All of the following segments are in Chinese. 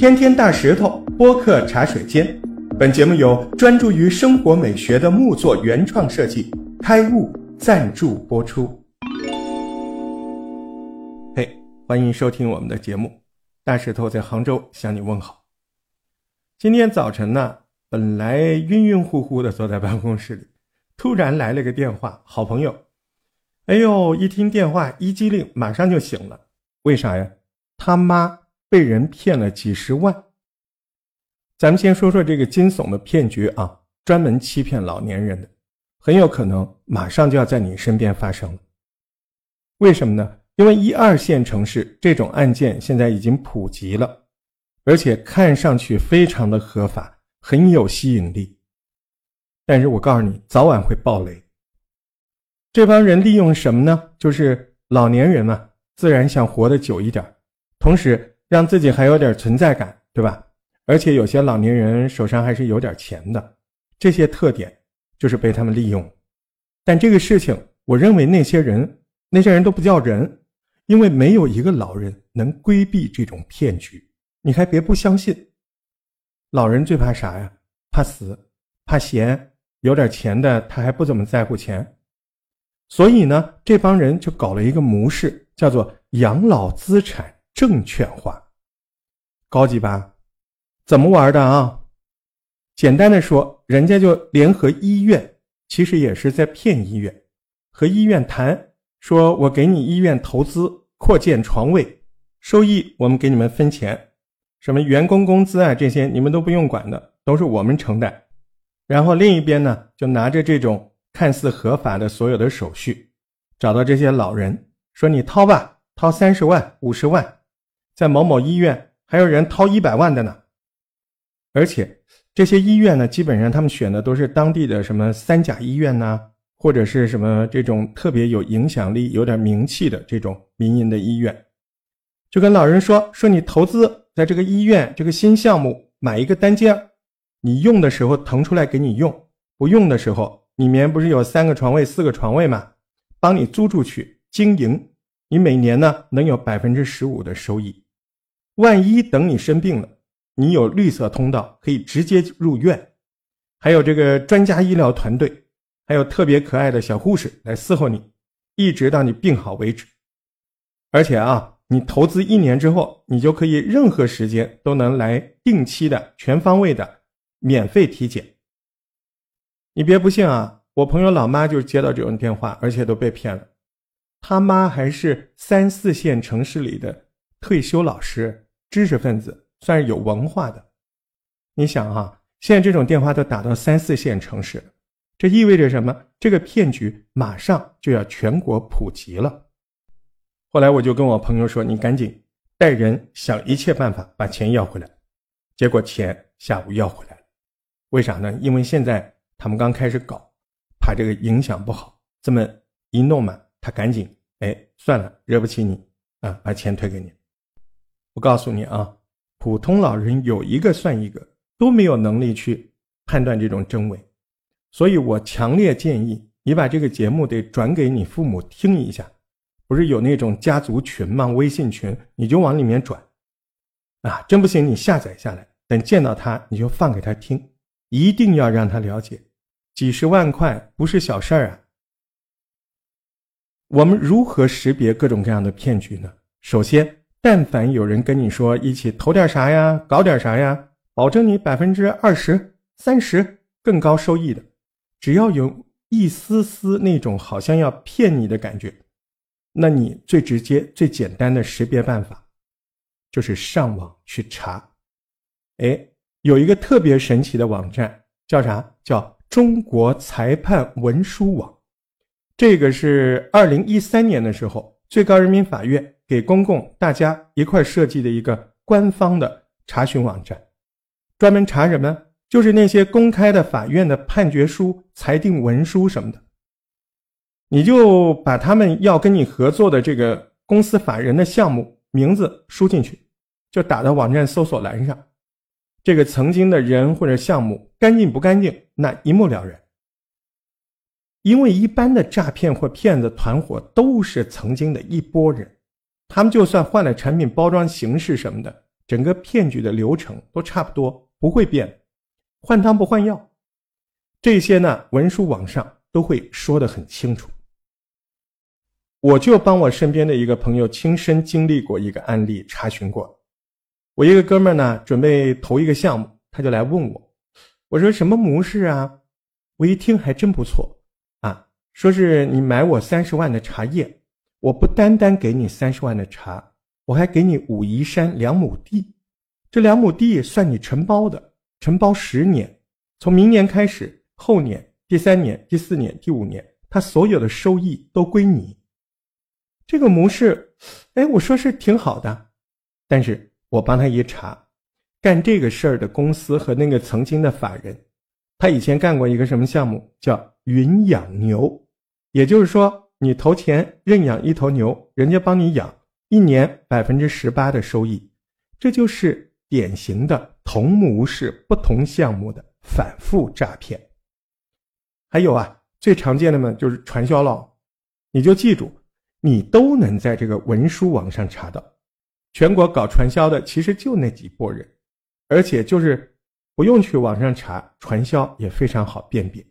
天天大石头播客茶水间，本节目由专注于生活美学的木作原创设计开悟赞助播出。嘿，欢迎收听我们的节目，大石头在杭州向你问好。今天早晨呢，本来晕晕乎乎的坐在办公室里，突然来了个电话，好朋友。哎呦，一听电话一激灵，马上就醒了。为啥呀？他妈。被人骗了几十万。咱们先说说这个惊悚的骗局啊，专门欺骗老年人的，很有可能马上就要在你身边发生了。为什么呢？因为一二线城市这种案件现在已经普及了，而且看上去非常的合法，很有吸引力。但是我告诉你，早晚会爆雷。这帮人利用什么呢？就是老年人嘛，自然想活得久一点，同时。让自己还有点存在感，对吧？而且有些老年人手上还是有点钱的，这些特点就是被他们利用。但这个事情，我认为那些人，那些人都不叫人，因为没有一个老人能规避这种骗局。你还别不相信，老人最怕啥呀？怕死，怕闲，有点钱的他还不怎么在乎钱。所以呢，这帮人就搞了一个模式，叫做养老资产。证券化，高级吧？怎么玩的啊？简单的说，人家就联合医院，其实也是在骗医院，和医院谈，说我给你医院投资扩建床位，收益我们给你们分钱，什么员工工资啊这些你们都不用管的，都是我们承担。然后另一边呢，就拿着这种看似合法的所有的手续，找到这些老人，说你掏吧，掏三十万、五十万。在某某医院还有人掏一百万的呢，而且这些医院呢，基本上他们选的都是当地的什么三甲医院呐，或者是什么这种特别有影响力、有点名气的这种民营的医院，就跟老人说说你投资在这个医院这个新项目买一个单间，你用的时候腾出来给你用，不用的时候里面不是有三个床位、四个床位吗？帮你租出去经营，你每年呢能有百分之十五的收益。万一等你生病了，你有绿色通道可以直接入院，还有这个专家医疗团队，还有特别可爱的小护士来伺候你，一直到你病好为止。而且啊，你投资一年之后，你就可以任何时间都能来定期的、全方位的免费体检。你别不信啊，我朋友老妈就接到这种电话，而且都被骗了。他妈还是三四线城市里的退休老师。知识分子算是有文化的，你想哈，现在这种电话都打到三四线城市，这意味着什么？这个骗局马上就要全国普及了。后来我就跟我朋友说：“你赶紧带人想一切办法把钱要回来。”结果钱下午要回来了，为啥呢？因为现在他们刚开始搞，怕这个影响不好，这么一弄嘛，他赶紧哎算了，惹不起你啊，把钱退给你。我告诉你啊，普通老人有一个算一个，都没有能力去判断这种真伪，所以我强烈建议你把这个节目得转给你父母听一下。不是有那种家族群吗？微信群，你就往里面转。啊，真不行你下载下来，等见到他你就放给他听，一定要让他了解，几十万块不是小事儿啊。我们如何识别各种各样的骗局呢？首先。但凡有人跟你说一起投点啥呀，搞点啥呀，保证你百分之二十三十更高收益的，只要有一丝丝那种好像要骗你的感觉，那你最直接、最简单的识别办法，就是上网去查。哎，有一个特别神奇的网站，叫啥？叫中国裁判文书网。这个是二零一三年的时候，最高人民法院。给公共大家一块设计的一个官方的查询网站，专门查什么？就是那些公开的法院的判决书、裁定文书什么的。你就把他们要跟你合作的这个公司法人的项目名字输进去，就打到网站搜索栏上。这个曾经的人或者项目干净不干净，那一目了然。因为一般的诈骗或骗子团伙都是曾经的一拨人。他们就算换了产品包装形式什么的，整个骗局的流程都差不多，不会变，换汤不换药。这些呢，文书网上都会说的很清楚。我就帮我身边的一个朋友亲身经历过一个案例，查询过。我一个哥们儿呢，准备投一个项目，他就来问我，我说什么模式啊？我一听还真不错啊，说是你买我三十万的茶叶，我不单单给你三十万的茶，我还给你武夷山两亩地，这两亩地算你承包的，承包十年，从明年开始，后年、第三年、第四年、第五年，他所有的收益都归你。这个模式，哎，我说是挺好的，但是我帮他一查，干这个事儿的公司和那个曾经的法人，他以前干过一个什么项目，叫云养牛，也就是说，你投钱认养一头牛，人家帮你养，一年百分之十八的收益，这就是典型的同模式不同项目的反复诈骗。还有啊，最常见的嘛就是传销了，你就记住。你都能在这个文书网上查到，全国搞传销的其实就那几拨人，而且就是不用去网上查，传销也非常好辨别。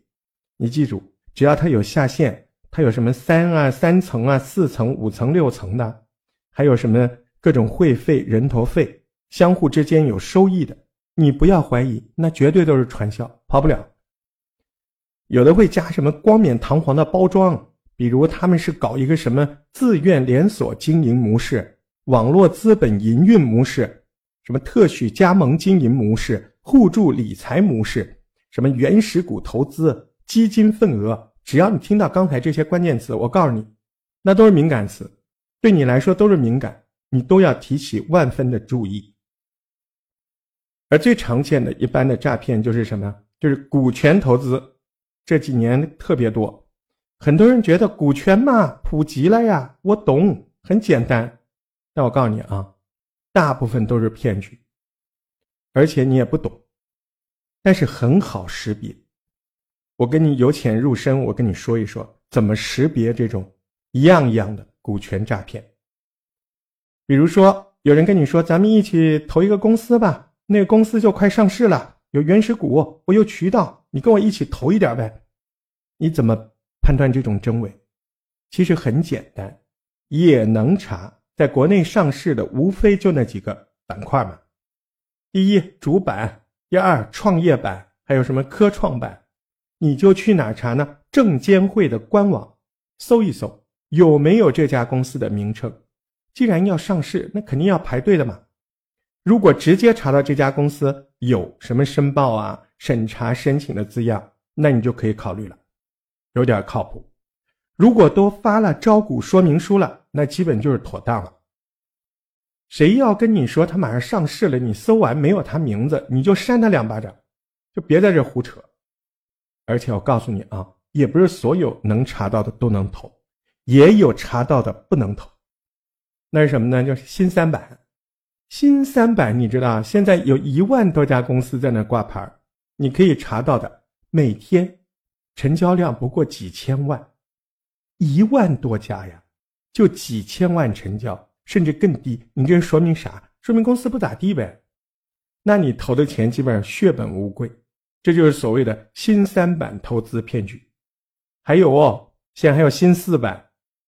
你记住，只要它有下线，它有什么三啊、三层啊、四层、五层、六层的，还有什么各种会费、人头费，相互之间有收益的，你不要怀疑，那绝对都是传销，跑不了。有的会加什么光冕堂皇的包装。比如他们是搞一个什么自愿连锁经营模式、网络资本营运模式、什么特许加盟经营模式、互助理财模式、什么原始股投资、基金份额，只要你听到刚才这些关键词，我告诉你，那都是敏感词，对你来说都是敏感，你都要提起万分的注意。而最常见的一般的诈骗就是什么？就是股权投资，这几年特别多。很多人觉得股权嘛普及了呀，我懂，很简单。但我告诉你啊，大部分都是骗局，而且你也不懂，但是很好识别。我跟你由浅入深，我跟你说一说怎么识别这种一样一样的股权诈骗。比如说，有人跟你说咱们一起投一个公司吧，那个公司就快上市了，有原始股，我有渠道，你跟我一起投一点呗，你怎么？判断这种真伪，其实很简单，也能查。在国内上市的无非就那几个板块嘛，第一主板，第二创业板，还有什么科创板，你就去哪查呢？证监会的官网搜一搜，有没有这家公司的名称？既然要上市，那肯定要排队的嘛。如果直接查到这家公司有什么申报啊、审查申请的字样，那你就可以考虑了。有点靠谱，如果都发了招股说明书了，那基本就是妥当了。谁要跟你说他马上上市了，你搜完没有他名字，你就扇他两巴掌，就别在这胡扯。而且我告诉你啊，也不是所有能查到的都能投，也有查到的不能投。那是什么呢？就是新三板。新三板你知道，现在有一万多家公司在那挂牌，你可以查到的每天。成交量不过几千万，一万多家呀，就几千万成交，甚至更低。你这说明啥？说明公司不咋地呗。那你投的钱基本上血本无归，这就是所谓的新三板投资骗局。还有哦，现在还有新四板，